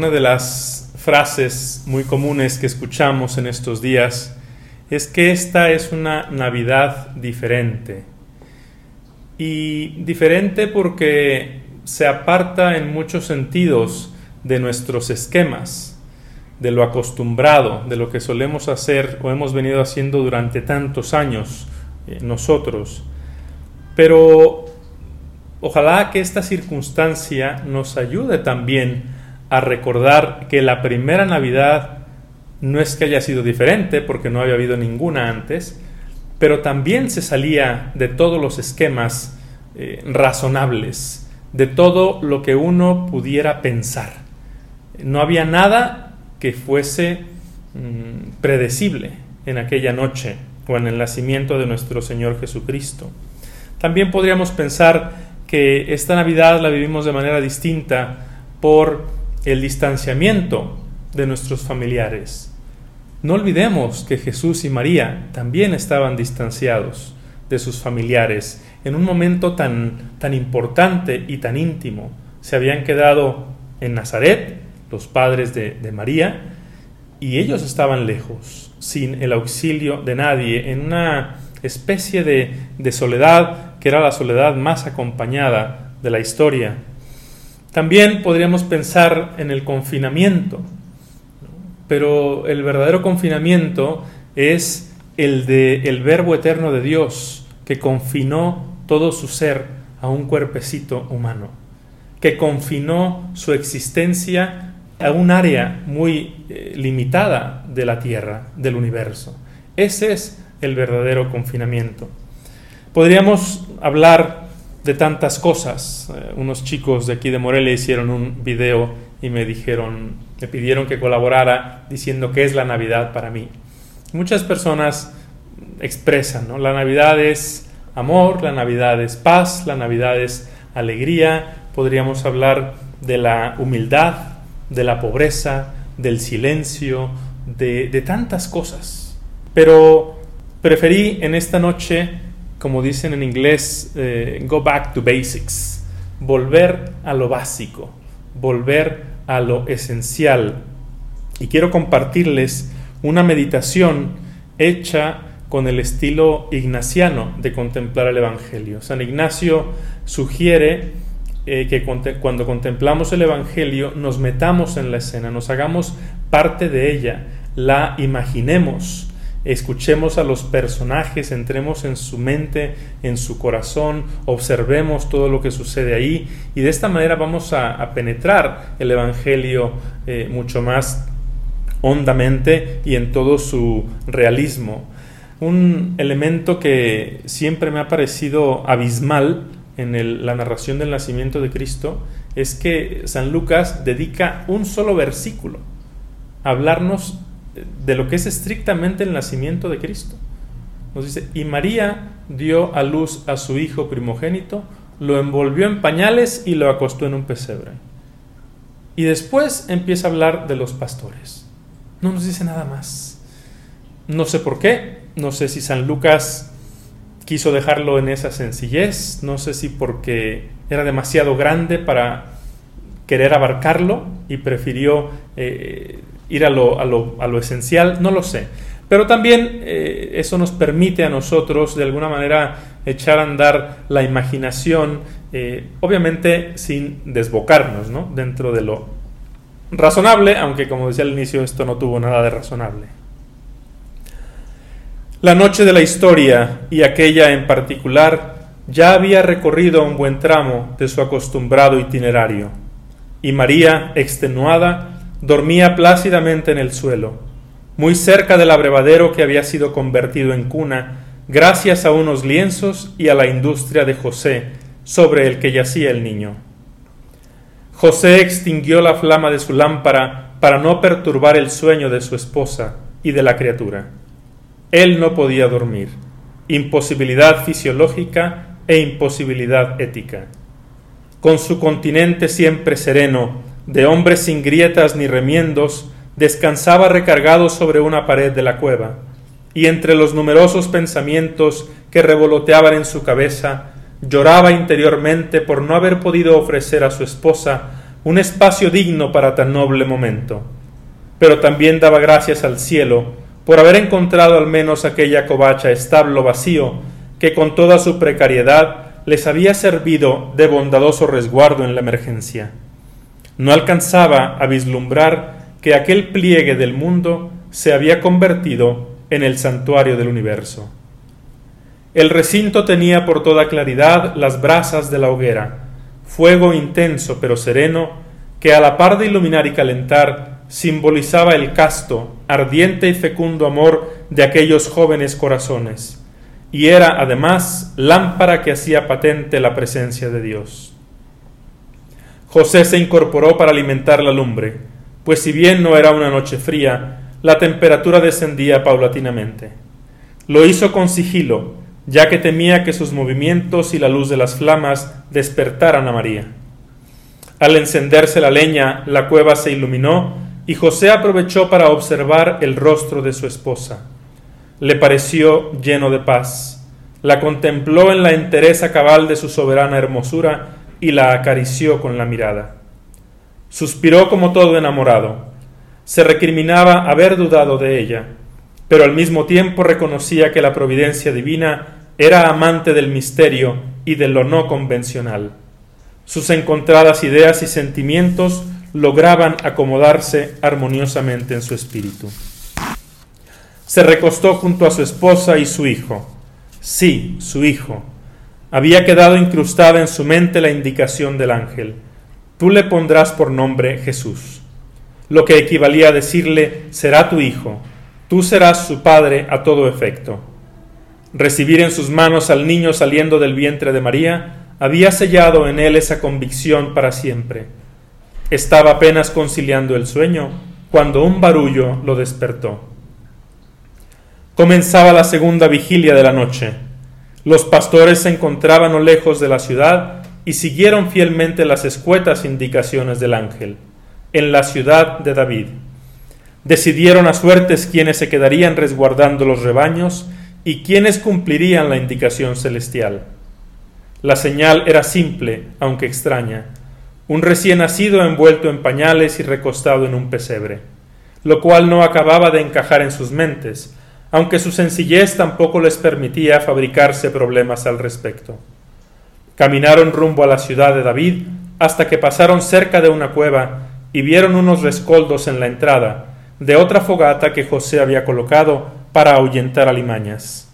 una de las frases muy comunes que escuchamos en estos días es que esta es una Navidad diferente. Y diferente porque se aparta en muchos sentidos de nuestros esquemas, de lo acostumbrado, de lo que solemos hacer o hemos venido haciendo durante tantos años eh, nosotros. Pero ojalá que esta circunstancia nos ayude también a recordar que la primera Navidad no es que haya sido diferente, porque no había habido ninguna antes, pero también se salía de todos los esquemas eh, razonables, de todo lo que uno pudiera pensar. No había nada que fuese mm, predecible en aquella noche o en el nacimiento de nuestro Señor Jesucristo. También podríamos pensar que esta Navidad la vivimos de manera distinta por el distanciamiento de nuestros familiares. No olvidemos que Jesús y María también estaban distanciados de sus familiares en un momento tan, tan importante y tan íntimo. Se habían quedado en Nazaret, los padres de, María, y ellos estaban lejos, sin el auxilio de nadie, en una especie de, de soledad que era la soledad más acompañada de la historia. También podríamos pensar en el confinamiento, pero el verdadero confinamiento es el de el verbo eterno de Dios que confinó todo su ser a un cuerpecito humano, que confinó su existencia a un área muy eh, limitada de la Tierra, del universo. Ese es el verdadero confinamiento. Podríamos hablar de tantas cosas. Eh, unos chicos de aquí de Morelia hicieron un video y me dijeron, me pidieron que colaborara diciendo que es la Navidad para mí. Muchas personas expresan, ¿no? La Navidad es amor, la Navidad es paz, la Navidad es alegría. Podríamos hablar de la humildad, de la pobreza, del silencio, de, de tantas cosas. Pero preferí en esta noche como dicen en inglés, eh, go back to basics, volver a lo básico, volver a lo esencial. Y quiero compartirles una meditación hecha con el estilo ignaciano de contemplar el Evangelio. San Ignacio sugiere eh, que cuando contemplamos el Evangelio nos metamos en la escena, nos hagamos parte de ella, la imaginemos, escuchemos a los personajes, entremos en su mente, en su corazón, observemos todo lo que sucede ahí y de esta manera vamos a, penetrar el Evangelio eh, mucho más hondamente y en todo su realismo. Un elemento que siempre me ha parecido abismal en la narración del nacimiento de Cristo es que San Lucas dedica un solo versículo a hablarnos de lo que es estrictamente el nacimiento de Cristo. Nos dice, y María dio a luz a su hijo primogénito, lo envolvió en pañales y lo acostó en un pesebre. Y después empieza a hablar de los pastores. No nos dice nada más. No sé por qué, no sé si San Lucas quiso dejarlo en esa sencillez, no sé si porque era demasiado grande para querer abarcarlo y prefirió eh, ir a lo, esencial, no lo sé. Pero también eh, eso nos permite a nosotros de alguna manera echar a andar la imaginación, eh, obviamente sin desbocarnos ¿no? dentro de lo razonable, aunque como decía al inicio esto no tuvo nada de razonable. La noche de la historia y aquella en particular ya había recorrido un buen tramo de su acostumbrado itinerario, y María, extenuada, dormía plácidamente en el suelo, muy cerca del abrevadero que había sido convertido en cuna, gracias a unos lienzos y a la industria de José, sobre el que yacía el niño. José extinguió la flama de su lámpara para no perturbar el sueño de su esposa y de la criatura. Él no podía dormir, imposibilidad fisiológica e imposibilidad ética. Con su continente siempre sereno, de hombre sin grietas ni remiendos, descansaba recargado sobre una pared de la cueva, y entre los numerosos pensamientos que revoloteaban en su cabeza, lloraba interiormente por no haber podido ofrecer a su esposa un espacio digno para tan noble momento. Pero también daba gracias al cielo por haber encontrado al menos aquella covacha establo vacío que con toda su precariedad les había servido de bondadoso resguardo en la emergencia. No alcanzaba a vislumbrar que aquel pliegue del mundo se había convertido en el santuario del universo. El recinto tenía por toda claridad las brasas de la hoguera, fuego intenso pero sereno, que a la par de iluminar y calentar simbolizaba el casto, ardiente y fecundo amor de aquellos jóvenes corazones, y era además lámpara que hacía patente la presencia de Dios. José se incorporó para alimentar la lumbre, pues si bien no era una noche fría, la temperatura descendía paulatinamente. Lo hizo con sigilo, ya que temía que sus movimientos y la luz de las flamas despertaran a María. Al encenderse la leña, la cueva se iluminó y José aprovechó para observar el rostro de su esposa. Le pareció lleno de paz. La contempló en la entereza cabal de su soberana hermosura y la acarició con la mirada. Suspiró como todo enamorado. Se recriminaba haber dudado de ella, pero al mismo tiempo reconocía que la providencia divina era amante del misterio y de lo no convencional. Sus encontradas ideas y sentimientos lograban acomodarse armoniosamente en su espíritu. Se recostó junto a su esposa y su hijo. Sí, su hijo. Había quedado incrustada en su mente la indicación del ángel. Tú le pondrás por nombre Jesús, lo que equivalía a decirle, será tu hijo, tú serás su padre a todo efecto. Recibir en sus manos al niño saliendo del vientre de María había sellado en él esa convicción para siempre. Estaba apenas conciliando el sueño cuando un barullo lo despertó. Comenzaba la segunda vigilia de la noche. Los pastores se encontraban no lejos de la ciudad y siguieron fielmente las escuetas indicaciones del ángel, en la ciudad de David. Decidieron a suertes quienes se quedarían resguardando los rebaños y quiénes cumplirían la indicación celestial. La señal era simple, aunque extraña, un recién nacido envuelto en pañales y recostado en un pesebre, lo cual no acababa de encajar en sus mentes, aunque su sencillez tampoco les permitía fabricarse problemas al respecto. Caminaron rumbo a la ciudad de David hasta que pasaron cerca de una cueva y vieron unos rescoldos en la entrada de otra fogata que José había colocado para ahuyentar alimañas.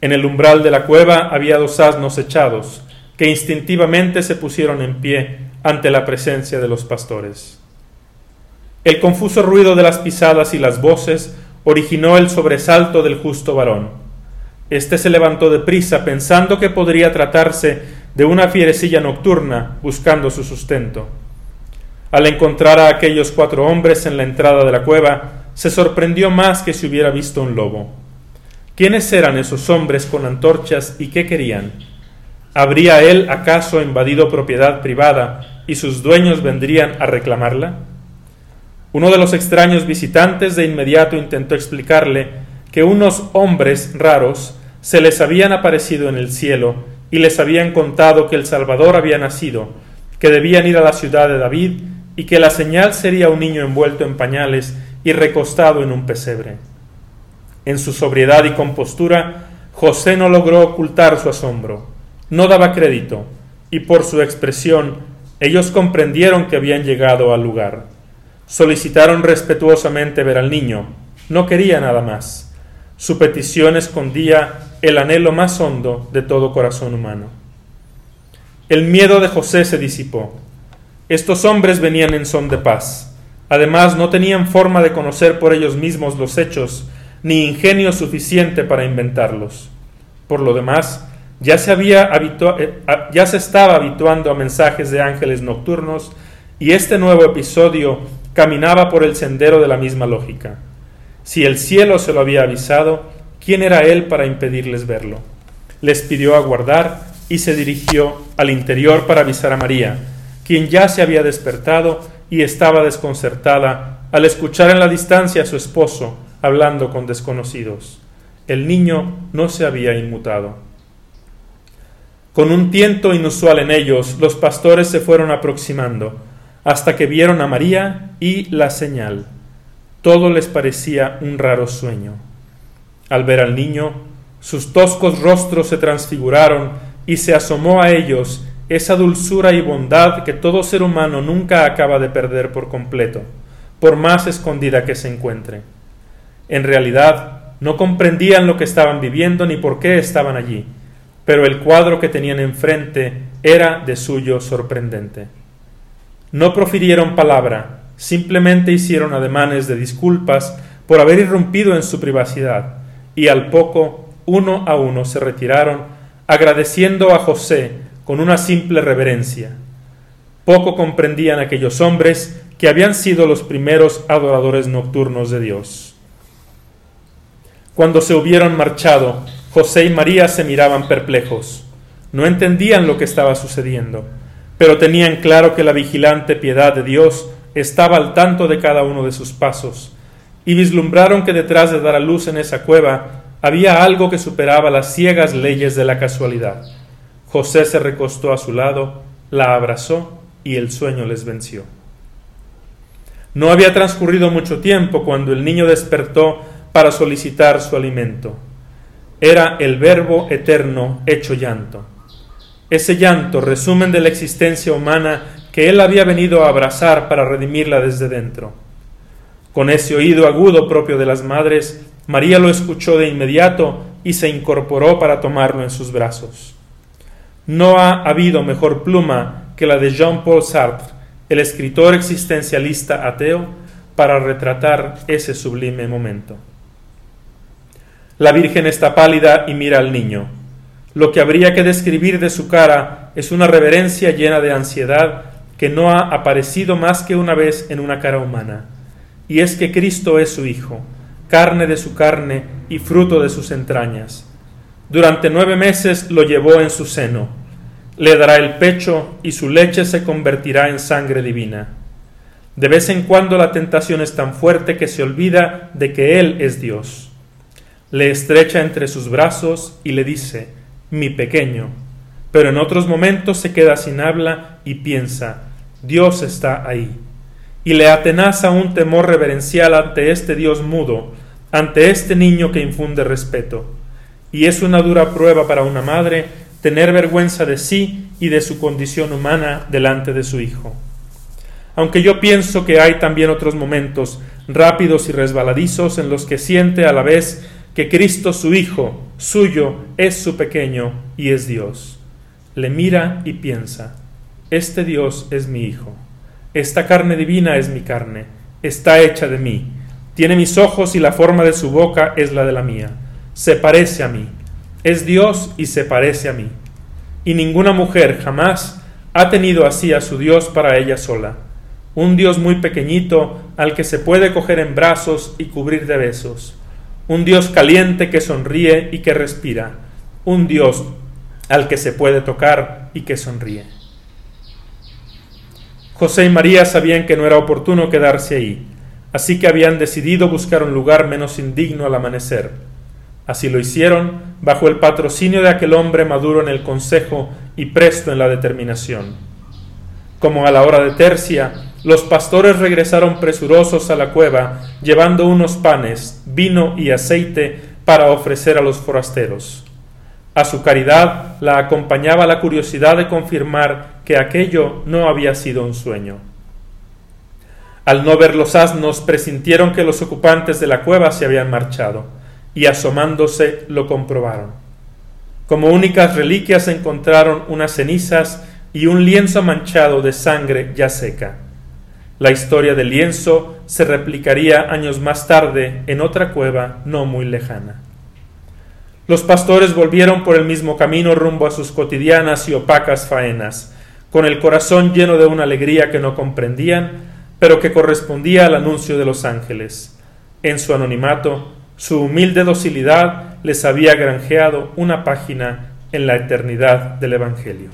En el umbral de la cueva había dos asnos echados, que instintivamente se pusieron en pie ante la presencia de los pastores. El confuso ruido de las pisadas y las voces originó el sobresalto del justo varón. Este se levantó de prisa pensando que podría tratarse de una fierecilla nocturna buscando su sustento. Al encontrar a aquellos cuatro hombres en la entrada de la cueva, se sorprendió más que si hubiera visto un lobo. ¿Quiénes eran esos hombres con antorchas y qué querían? ¿Habría él acaso invadido propiedad privada y sus dueños vendrían a reclamarla? Uno de los extraños visitantes de inmediato intentó explicarle que unos hombres raros se les habían aparecido en el cielo y les habían contado que el Salvador había nacido, que debían ir a la ciudad de David y que la señal sería un niño envuelto en pañales y recostado en un pesebre. En su sobriedad y compostura, José no logró ocultar su asombro, no daba crédito, y por su expresión ellos comprendieron que habían llegado al lugar. Solicitaron respetuosamente ver al niño, no quería nada más. Su petición escondía el anhelo más hondo de todo corazón humano. El miedo de José se disipó. Estos hombres venían en son de paz Además, no tenían forma de conocer por ellos mismos los hechos, ni ingenio suficiente para inventarlos. Por lo demás, ya se, había eh, ya se estaba habituando a mensajes de ángeles nocturnos y este nuevo episodio caminaba por el sendero de la misma lógica. Si el cielo se lo había avisado, ¿quién era él para impedirles verlo? Les pidió aguardar y se dirigió al interior para avisar a María, quien ya se había despertado y estaba desconcertada al escuchar en la distancia a su esposo hablando con desconocidos. El niño no se había inmutado. Con un tiento inusual en ellos, los pastores se fueron aproximando. Hasta que vieron a María y la señal. Todo les parecía un raro sueño. Al ver al niño, sus toscos rostros se transfiguraron y se asomó a ellos esa dulzura y bondad que todo ser humano nunca acaba de perder por completo, por más escondida que se encuentre. En realidad, no comprendían lo que estaban viviendo ni por qué estaban allí, pero el cuadro que tenían enfrente era de suyo sorprendente. No profirieron palabra, simplemente hicieron ademanes de disculpas por haber irrumpido en su privacidad, y al poco, uno a uno, se retiraron, agradeciendo a José con una simple reverencia. Poco comprendían aquellos hombres que habían sido los primeros adoradores nocturnos de Dios. Cuando se hubieron marchado, José y María se miraban perplejos. No entendían lo que estaba sucediendo, pero tenían claro que la vigilante piedad de Dios estaba al tanto de cada uno de sus pasos, y vislumbraron que detrás de dar a luz en esa cueva había algo que superaba las ciegas leyes de la casualidad. José se recostó a su lado, la abrazó y el sueño les venció. No había transcurrido mucho tiempo cuando el niño despertó para solicitar su alimento. Era el Verbo eterno hecho llanto. Ese llanto, resumen de la existencia humana que él había venido a abrazar para redimirla desde dentro. Con ese oído agudo propio de las madres, María lo escuchó de inmediato y se incorporó para tomarlo en sus brazos. No ha habido mejor pluma que la de Jean-Paul Sartre, el escritor existencialista ateo, para retratar ese sublime momento. La Virgen está pálida y mira al niño. Lo que habría que describir de su cara es una reverencia llena de ansiedad que no ha aparecido más que una vez en una cara humana. Y es que Cristo es su Hijo, carne de su carne y fruto de sus entrañas. Durante nueve meses lo llevó en su seno. Le dará el pecho y su leche se convertirá en sangre divina. De vez en cuando la tentación es tan fuerte que se olvida de que Él es Dios le estrecha entre sus brazos y le dice, mi pequeño, pero en otros momentos se queda sin habla y piensa, Dios está ahí, y le atenaza un temor reverencial ante este Dios mudo, ante este niño que infunde respeto, y es una dura prueba para una madre tener vergüenza de sí y de su condición humana delante de su hijo. Aunque yo pienso que hay también otros momentos rápidos y resbaladizos en los que siente a la vez que Cristo su Hijo, suyo, es su pequeño y es Dios. Le mira y piensa, este Dios es mi Hijo, esta carne divina es mi carne, está hecha de mí, tiene mis ojos y la forma de su boca es la de la mía, se parece a mí, es Dios y se parece a mí. Y ninguna mujer jamás ha tenido así a su Dios para ella sola, un Dios muy pequeñito al que se puede coger en brazos y cubrir de besos un Dios caliente que sonríe y que respira, un Dios al que se puede tocar y que sonríe. José y María sabían que no era oportuno quedarse ahí, así que habían decidido buscar un lugar menos indigno al amanecer. Así lo hicieron bajo el patrocinio de aquel hombre maduro en el consejo y presto en la determinación. Como a la hora de tercia, los pastores regresaron presurosos a la cueva, llevando unos panes, vino y aceite para ofrecer a los forasteros. A su caridad la acompañaba la curiosidad de confirmar que aquello no había sido un sueño. Al no ver los asnos, presintieron que los ocupantes de la cueva se habían marchado, y asomándose lo comprobaron. Como únicas reliquias encontraron unas cenizas y un lienzo manchado de sangre ya seca. La historia del lienzo se replicaría años más tarde en otra cueva no muy lejana. Los pastores volvieron por el mismo camino rumbo a sus cotidianas y opacas faenas, con el corazón lleno de una alegría que no comprendían, pero que correspondía al anuncio de los ángeles. En su anonimato, su humilde docilidad les había granjeado una página en la eternidad del Evangelio.